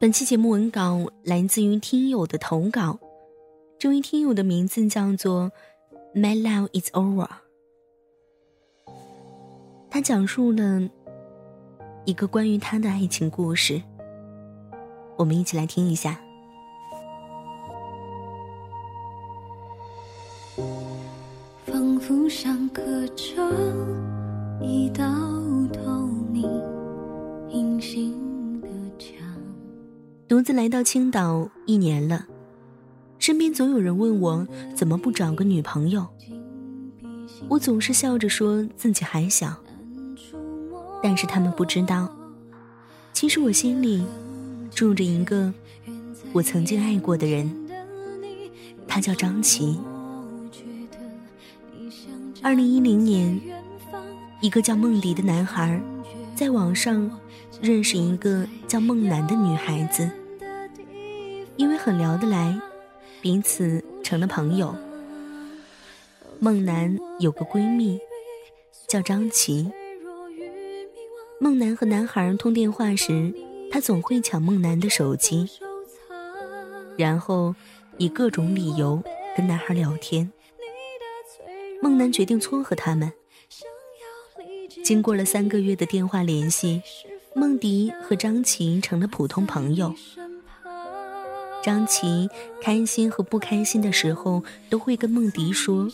本期节目文稿来自于听友的投稿，这位听友的名字叫做 “My Love Is Over”，他讲述了一个关于他的爱情故事，我们一起来听一下。仿佛上刻着一道透明隐形。独自来到青岛一年了，身边总有人问我怎么不找个女朋友。我总是笑着说自己还小，但是他们不知道，其实我心里住着一个我曾经爱过的人，他叫张琪。二零一零年，一个叫梦迪的男孩在网上认识一个叫梦楠的女孩子。因为很聊得来，彼此成了朋友。梦楠有个闺蜜，叫张琪。梦楠和男孩通电话时，她总会抢梦楠的手机，然后以各种理由跟男孩聊天。梦楠决定撮合他们。经过了三个月的电话联系，梦迪和张琪成了普通朋友。张琪开心和不开心的时候都会跟梦迪说，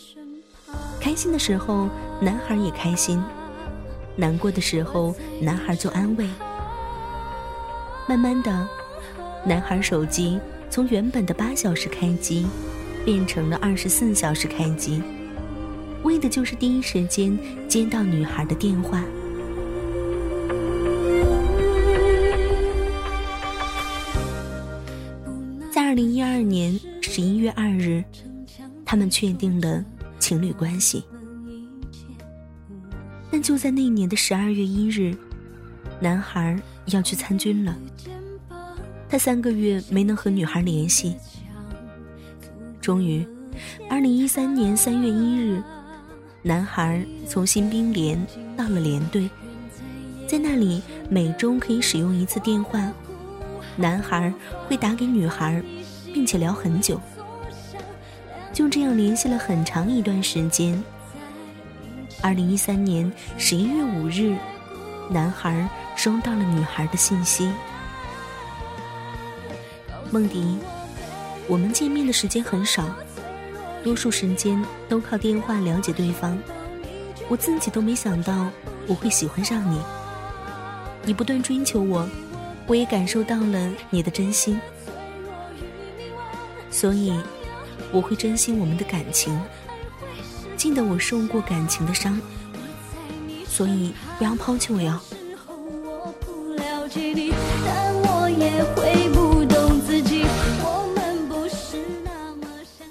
开心的时候男孩也开心，难过的时候男孩就安慰。慢慢的，男孩手机从原本的八小时开机，变成了二十四小时开机，为的就是第一时间接到女孩的电话。年十一月二日，他们确定了情侣关系。但就在那年的十二月一日，男孩要去参军了。他三个月没能和女孩联系。终于，二零一三年三月一日，男孩从新兵连到了连队，在那里每周可以使用一次电话，男孩会打给女孩。并且聊很久，就这样联系了很长一段时间。二零一三年十一月五日，男孩收到了女孩的信息：“梦迪，我们见面的时间很少，多数时间都靠电话了解对方。我自己都没想到我会喜欢上你，你不断追求我，我也感受到了你的真心。”所以，我会珍惜我们的感情。记得我受过感情的伤，所以不要抛弃我哟。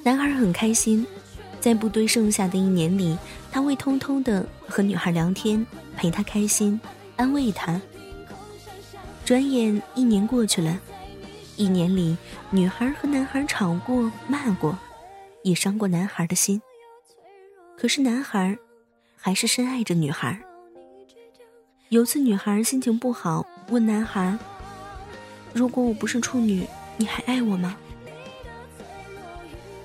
男孩很开心，在部队剩下的一年里，他会偷偷的和女孩聊天，陪她开心，安慰她。转眼一年过去了。一年里，女孩和男孩吵过、骂过，也伤过男孩的心。可是男孩还是深爱着女孩。有次，女孩心情不好，问男孩：“如果我不是处女，你还爱我吗？”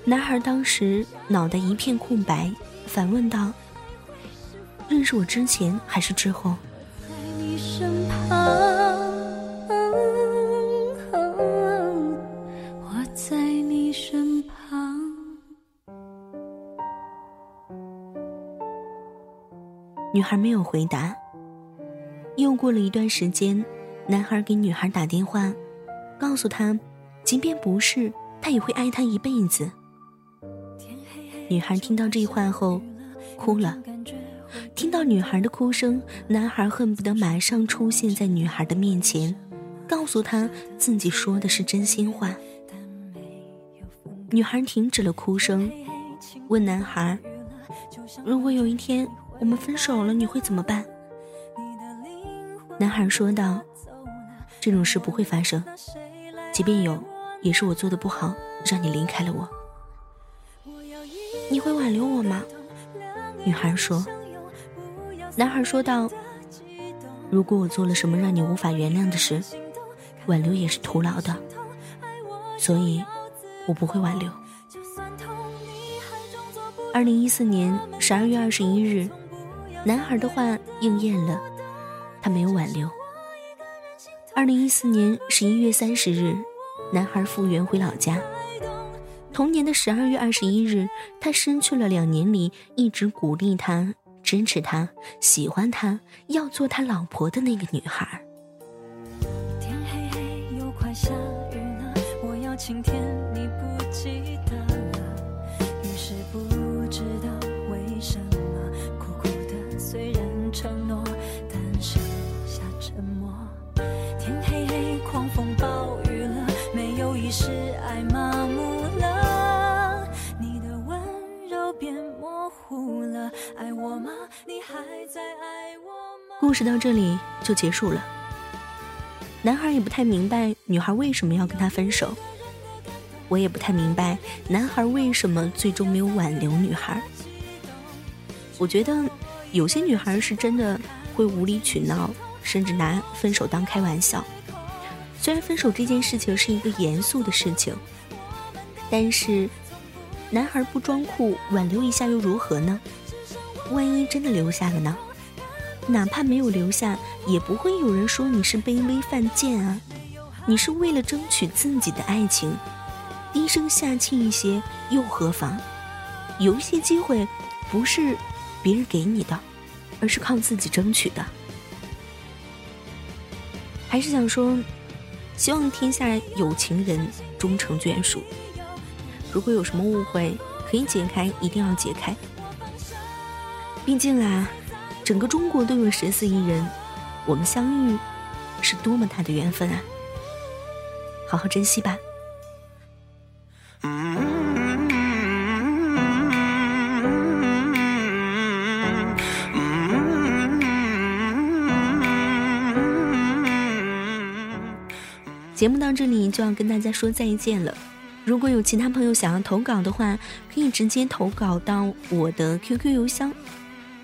男孩当时脑袋一片空白，反问道：“认识我之前还是之后？”女孩没有回答。又过了一段时间，男孩给女孩打电话，告诉她，即便不是，他也会爱她一辈子。女孩听到这话后，哭了。听到女孩的哭声，男孩恨不得马上出现在女孩的面前，告诉她自己说的是真心话。女孩停止了哭声，问男孩：“如果有一天我们分手了，你会怎么办？”男孩说道：“这种事不会发生，即便有，也是我做的不好，让你离开了我。你会挽留我吗？”女孩说。男孩说道：“如果我做了什么让你无法原谅的事，挽留也是徒劳的，所以，我不会挽留。”二零一四年十二月二十一日，男孩的话应验了，他没有挽留。二零一四年十一月三十日，男孩复原回老家。同年的十二月二十一日，他失去了两年里一直鼓励他。支持他，喜欢他，要做他老婆的那个女孩。天黑黑又快下雨了，我要晴天，你不记得了。于是不知道承诺，但剩下沉默。天黑黑，狂风暴雨了，没有意识，爱麻木了，你的温柔变模糊了。爱我吗？你还在爱我吗？故事到这里就结束了。男孩也不太明白女孩为什么要跟他分手，我也不太明白男孩为什么最终没有挽留女孩。我觉得有些女孩是真的会无理取闹，甚至拿分手当开玩笑。虽然分手这件事情是一个严肃的事情，但是男孩不装酷挽留一下又如何呢？万一真的留下了呢？哪怕没有留下，也不会有人说你是卑微犯贱啊！你是为了争取自己的爱情，低声下气一些又何妨？有一些机会，不是别人给你的，而是靠自己争取的。还是想说，希望天下有情人终成眷属。如果有什么误会，可以解开，一定要解开。毕竟啊，整个中国都有十四亿人，我们相遇是多么大的缘分啊！好好珍惜吧。节目到这里就要跟大家说再见了。如果有其他朋友想要投稿的话，可以直接投稿到我的 QQ 邮箱。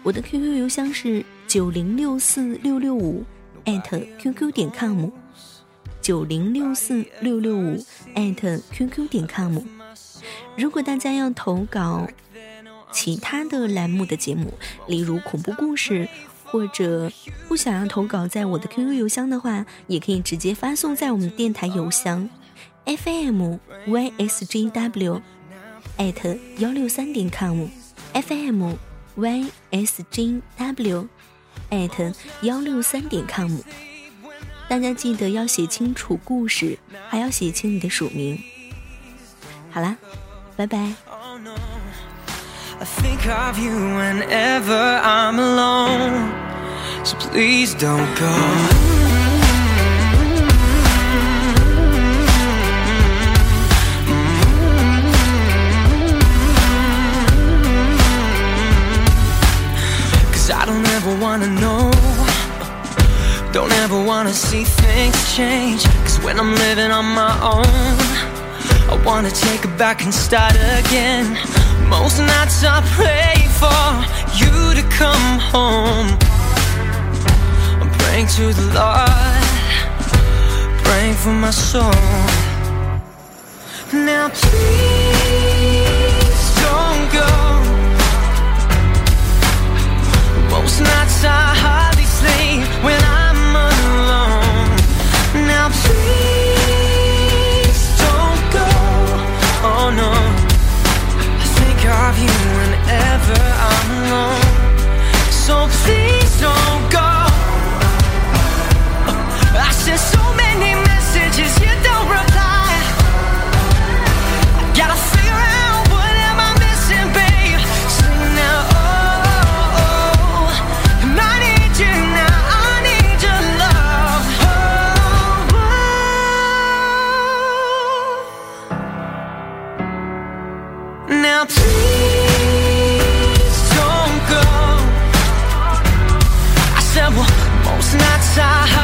我的 QQ 邮箱是九零六四六六五艾特 QQ 点 com，九零六四六六五艾特 QQ 点 com。如果大家要投稿其他的栏目的节目，例如恐怖故事，或者不想要投稿在我的 QQ 邮箱的话，也可以直接发送在我们电台邮箱 FM YSJW at 幺六三点 com FM。ysjw，at 幺六三点 com，大家记得要写清楚故事，还要写清你的署名。好啦，拜拜。Ever wanna know. Don't ever wanna see things change. Cause when I'm living on my own I wanna take it back and start again. Most nights I pray for you to come home praying to the Lord. Praying for my soul. Now please i said what most nights I